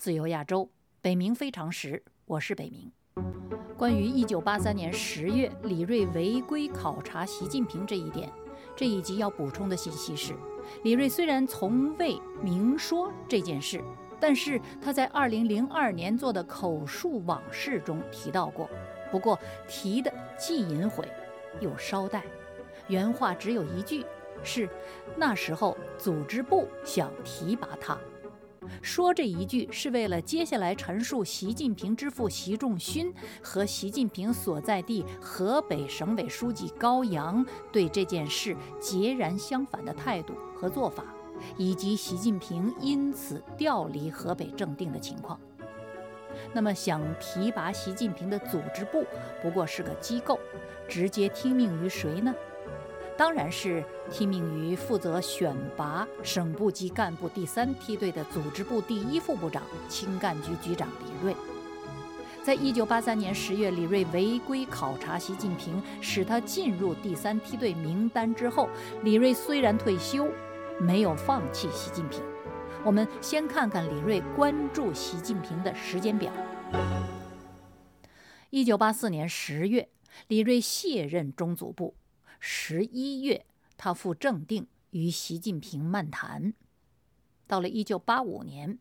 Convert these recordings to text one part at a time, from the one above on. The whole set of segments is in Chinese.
自由亚洲，北冥非常时，我是北冥。关于1983年10月李瑞违规考察习近平这一点，这一集要补充的信息是：李瑞虽然从未明说这件事，但是他在2002年做的口述往事中提到过，不过提的既隐晦又稍带，原话只有一句。是那时候组织部想提拔他，说这一句是为了接下来陈述习近平之父习仲勋和习近平所在地河北省委书记高阳对这件事截然相反的态度和做法，以及习近平因此调离河北正定的情况。那么，想提拔习近平的组织部不过是个机构，直接听命于谁呢？当然是听命于负责选拔省部级干部第三梯队的组织部第一副部长、青干局局长李瑞。在一九八三年十月，李瑞违规考察习近平，使他进入第三梯队名单之后，李瑞虽然退休，没有放弃习近平。我们先看看李瑞关注习近平的时间表。一九八四年十月，李瑞卸任中组部。十一月，他赴正定与习近平漫谈。到了一九八五年，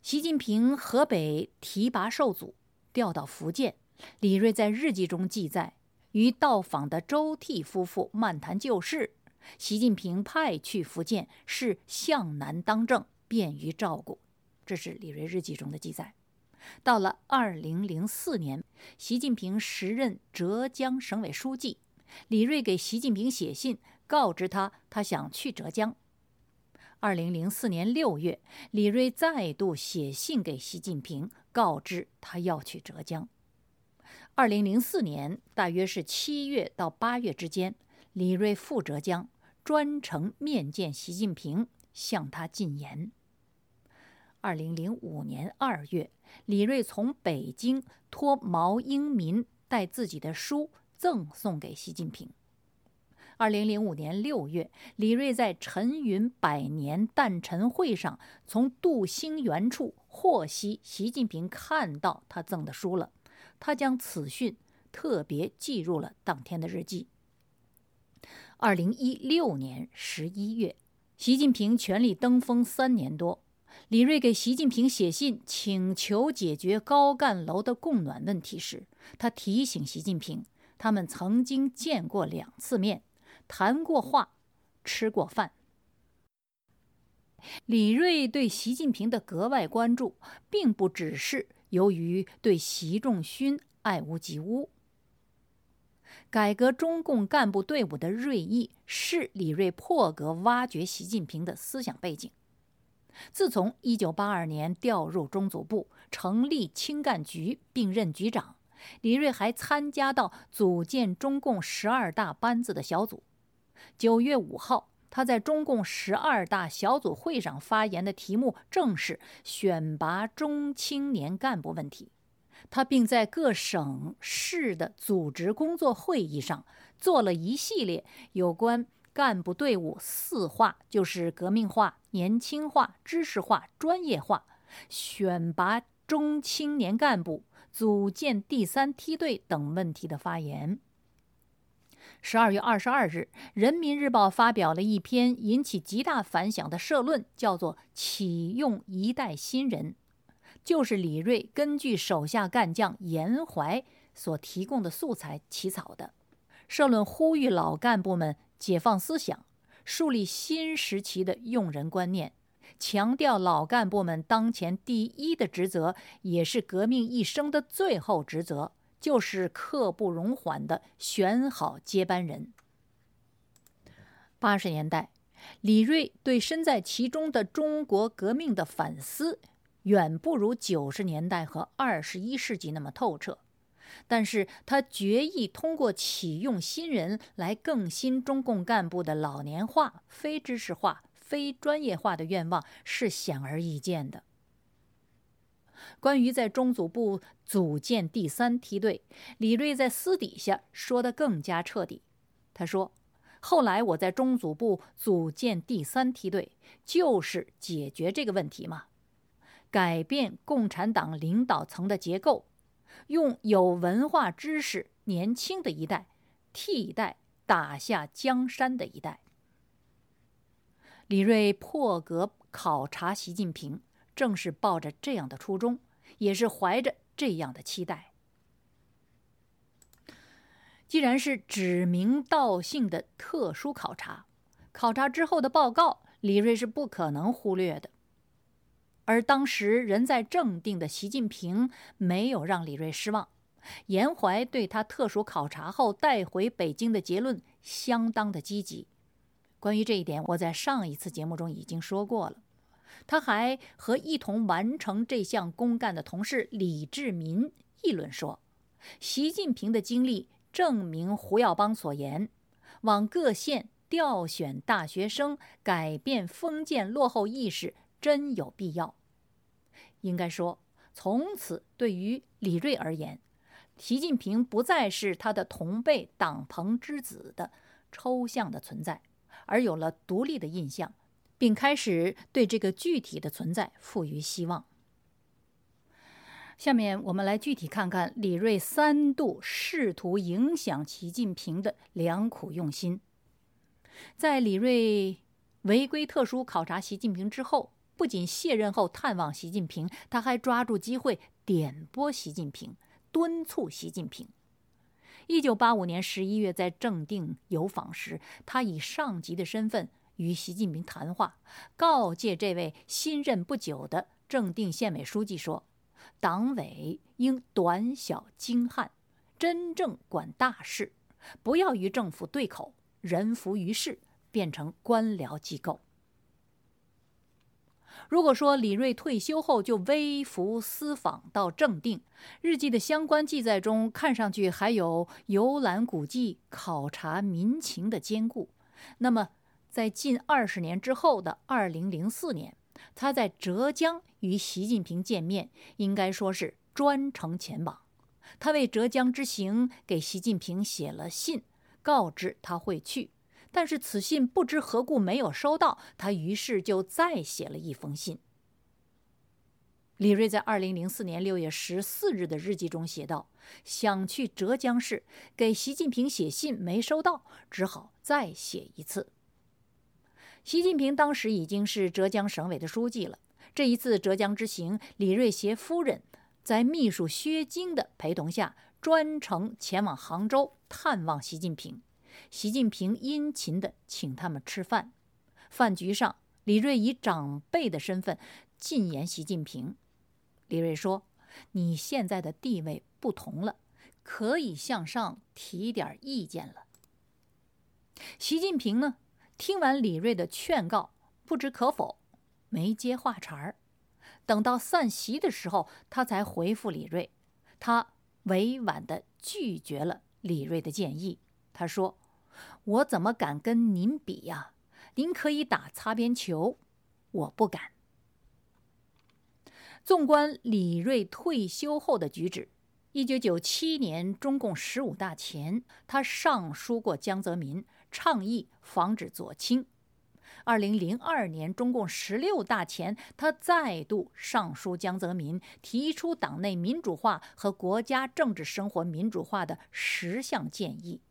习近平河北提拔受阻，调到福建。李瑞在日记中记载，与到访的周替夫妇漫谈旧事。习近平派去福建，是向南当政，便于照顾。这是李瑞日记中的记载。到了二零零四年，习近平时任浙江省委书记。李瑞给习近平写信，告知他他想去浙江。二零零四年六月，李瑞再度写信给习近平，告知他要去浙江。二零零四年大约是七月到八月之间，李瑞赴浙江，专程面见习近平，向他进言。二零零五年二月，李瑞从北京托毛英民带自己的书。赠送给习近平。二零零五年六月，李瑞在陈云百年诞辰会上，从杜兴园处获悉习近平看到他赠的书了，他将此讯特别记入了当天的日记。二零一六年十一月，习近平权力登峰三年多，李瑞给习近平写信请求解决高干楼的供暖问题时，他提醒习近平。他们曾经见过两次面，谈过话，吃过饭。李瑞对习近平的格外关注，并不只是由于对习仲勋爱屋及乌。改革中共干部队伍的锐意，是李瑞破格挖掘习近平的思想背景。自从1982年调入中组部，成立青干局，并任局长。李瑞还参加到组建中共十二大班子的小组。九月五号，他在中共十二大小组会上发言的题目正是选拔中青年干部问题。他并在各省市的组织工作会议上做了一系列有关干部队伍四化，就是革命化、年轻化、知识化、专业化，选拔中青年干部。组建第三梯队等问题的发言。十二月二十二日，《人民日报》发表了一篇引起极大反响的社论，叫做《启用一代新人》，就是李瑞根据手下干将严怀所提供的素材起草的。社论呼吁老干部们解放思想，树立新时期的用人观念。强调老干部们当前第一的职责，也是革命一生的最后职责，就是刻不容缓的选好接班人。八十年代，李瑞对身在其中的中国革命的反思，远不如九十年代和二十一世纪那么透彻，但是他决意通过启用新人来更新中共干部的老年化、非知识化。非专业化的愿望是显而易见的。关于在中组部组建第三梯队，李瑞在私底下说的更加彻底。他说：“后来我在中组部组建第三梯队，就是解决这个问题嘛。改变共产党领导层的结构，用有文化知识、年轻的一代替代打下江山的一代。李瑞破格考察习近平，正是抱着这样的初衷，也是怀着这样的期待。既然是指名道姓的特殊考察，考察之后的报告，李瑞是不可能忽略的。而当时人在正定的习近平没有让李瑞失望，严怀对他特殊考察后带回北京的结论相当的积极。关于这一点，我在上一次节目中已经说过了。他还和一同完成这项公干的同事李志民议论说：“习近平的经历。”证明胡耀邦所言，往各县调选大学生，改变封建落后意识，真有必要。应该说，从此对于李瑞而言，习近平不再是他的同辈党朋之子的抽象的存在，而有了独立的印象，并开始对这个具体的存在赋予希望。下面我们来具体看看李瑞三度试图影响习近平的良苦用心。在李瑞违规特殊考察习近平之后，不仅卸任后探望习近平，他还抓住机会点拨习近平，敦促习近平。一九八五年十一月在正定游访时，他以上级的身份与习近平谈话，告诫这位新任不久的正定县委书记说。党委应短小精悍，真正管大事，不要与政府对口，人浮于事，变成官僚机构。如果说李瑞退休后就微服私访到正定，日记的相关记载中看上去还有游览古迹、考察民情的兼顾，那么在近二十年之后的二零零四年。他在浙江与习近平见面，应该说是专程前往。他为浙江之行给习近平写了信，告知他会去。但是此信不知何故没有收到，他于是就再写了一封信。李瑞在二零零四年六月十四日的日记中写道：“想去浙江市，给习近平写信没收到，只好再写一次。”习近平当时已经是浙江省委的书记了。这一次浙江之行，李瑞携夫人在秘书薛晶的陪同下，专程前往杭州探望习近平。习近平殷勤地请他们吃饭。饭局上，李瑞以长辈的身份进言习近平。李瑞说：“你现在的地位不同了，可以向上提点意见了。”习近平呢？听完李瑞的劝告，不知可否，没接话茬儿。等到散席的时候，他才回复李瑞。他委婉地拒绝了李瑞的建议。他说：“我怎么敢跟您比呀？您可以打擦边球，我不敢。”纵观李瑞退休后的举止，一九九七年中共十五大前，他上书过江泽民。倡议防止左倾。二零零二年中共十六大前，他再度上书江泽民，提出党内民主化和国家政治生活民主化的十项建议。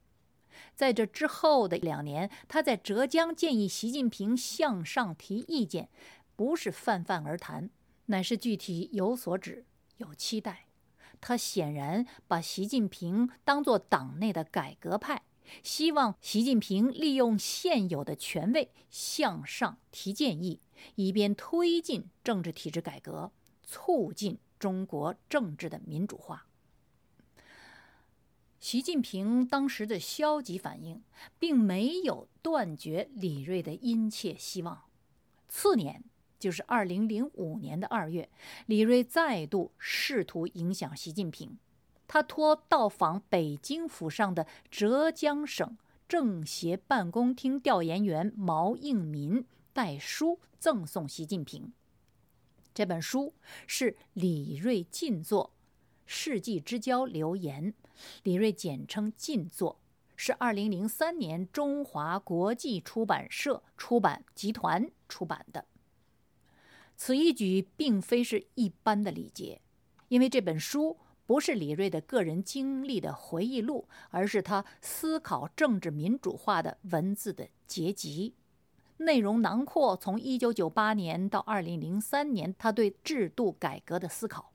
在这之后的两年，他在浙江建议习近平向上提意见，不是泛泛而谈，乃是具体有所指、有期待。他显然把习近平当作党内的改革派。希望习近平利用现有的权位向上提建议，以便推进政治体制改革，促进中国政治的民主化。习近平当时的消极反应，并没有断绝李瑞的殷切希望。次年，就是二零零五年的二月，李瑞再度试图影响习近平。他托到访北京府上的浙江省政协办公厅调研员毛应民带书赠送习近平。这本书是李瑞近作《世纪之交留言》，李瑞简称进作，是二零零三年中华国际出版社出版集团出版的。此一举并非是一般的礼节，因为这本书不是李瑞的个人经历的回忆录，而是他思考政治民主化的文字的结集。内容囊括从1998年到2003年他对制度改革的思考，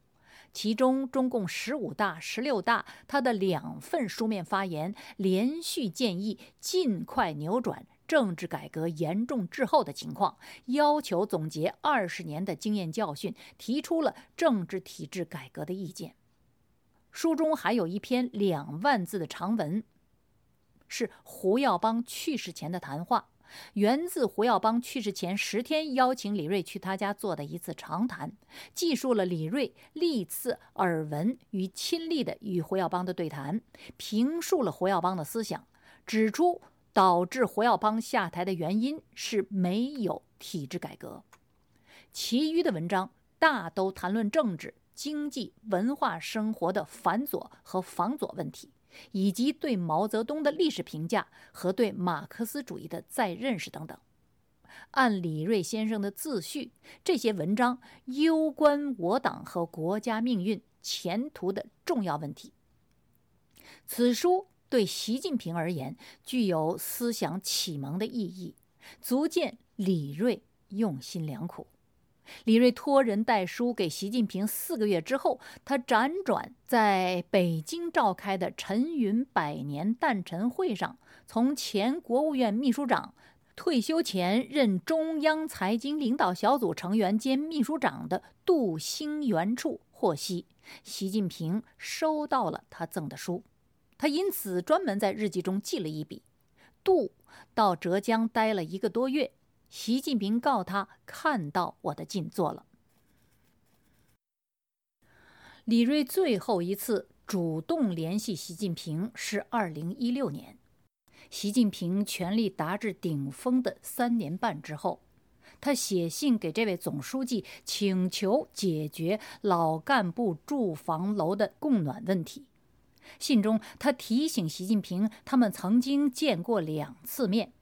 其中中共十五大、十六大他的两份书面发言，连续建议尽快扭转。政治改革严重滞后的情况，要求总结二十年的经验教训，提出了政治体制改革的意见。书中还有一篇两万字的长文，是胡耀邦去世前的谈话，源自胡耀邦去世前十天邀请李瑞去他家做的一次长谈，记述了李瑞历次耳闻与亲历的与胡耀邦的对谈，评述了胡耀邦的思想，指出。导致胡耀邦下台的原因是没有体制改革。其余的文章大都谈论政治、经济、文化生活的反左和防左问题，以及对毛泽东的历史评价和对马克思主义的再认识等等。按李瑞先生的自序，这些文章攸关我党和国家命运前途的重要问题。此书。对习近平而言，具有思想启蒙的意义，足见李瑞用心良苦。李瑞托人带书给习近平四个月之后，他辗转在北京召开的陈云百年诞辰会上，从前国务院秘书长、退休前任中央财经领导小组成员兼秘书长的杜兴元处获悉，习近平收到了他赠的书。他因此专门在日记中记了一笔：杜到浙江待了一个多月，习近平告他看到我的进作了。李瑞最后一次主动联系习近平是二零一六年，习近平权力达至顶峰的三年半之后，他写信给这位总书记，请求解决老干部住房楼的供暖问题。信中，他提醒习近平，他们曾经见过两次面。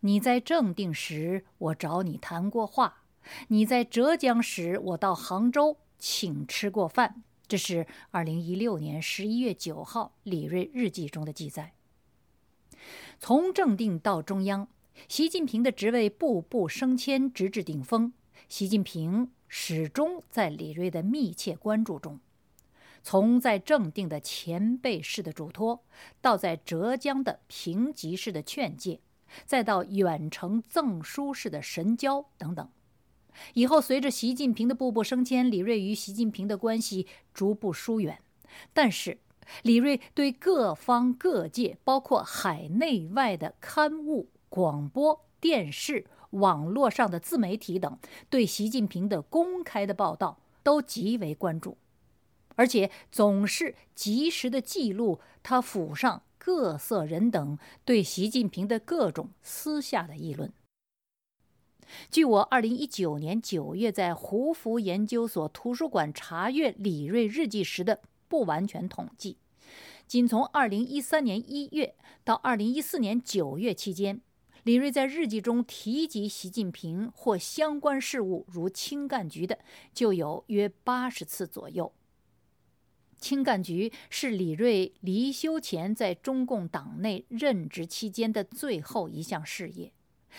你在正定时，我找你谈过话；你在浙江时，我到杭州请吃过饭。这是二零一六年十一月九号李瑞日记中的记载。从正定到中央，习近平的职位步步升迁，直至顶峰。习近平始终在李瑞的密切关注中。从在正定的前辈式的嘱托，到在浙江的平级式的劝诫，再到远程赠书式的神交等等，以后随着习近平的步步升迁，李瑞与习近平的关系逐步疏远。但是，李瑞对各方各界，包括海内外的刊物、广播电视、网络上的自媒体等，对习近平的公开的报道都极为关注。而且总是及时的记录他府上各色人等对习近平的各种私下的议论。据我二零一九年九月在胡佛研究所图书馆查阅李瑞日记时的不完全统计，仅从二零一三年一月到二零一四年九月期间，李瑞在日记中提及习近平或相关事务，如青干局的，就有约八十次左右。青干局是李瑞离休前在中共党内任职期间的最后一项事业，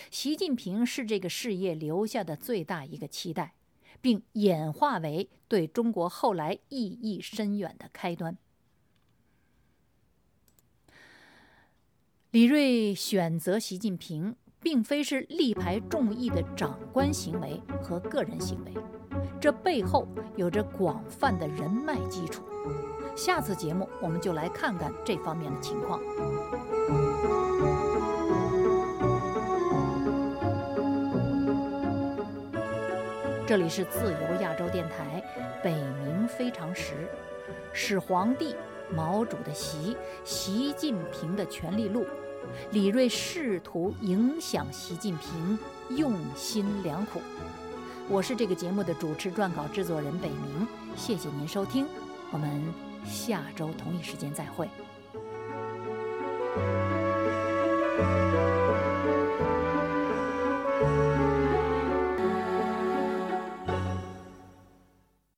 习近平是这个事业留下的最大一个期待，并演化为对中国后来意义深远的开端。李瑞选择习近平，并非是力排众议的长官行为和个人行为。这背后有着广泛的人脉基础。下次节目我们就来看看这方面的情况。这里是自由亚洲电台，北冥非常时，始皇帝毛主的习，习近平的权力录，李瑞试图影响习近平，用心良苦。我是这个节目的主持、撰稿、制作人北明，谢谢您收听，我们下周同一时间再会。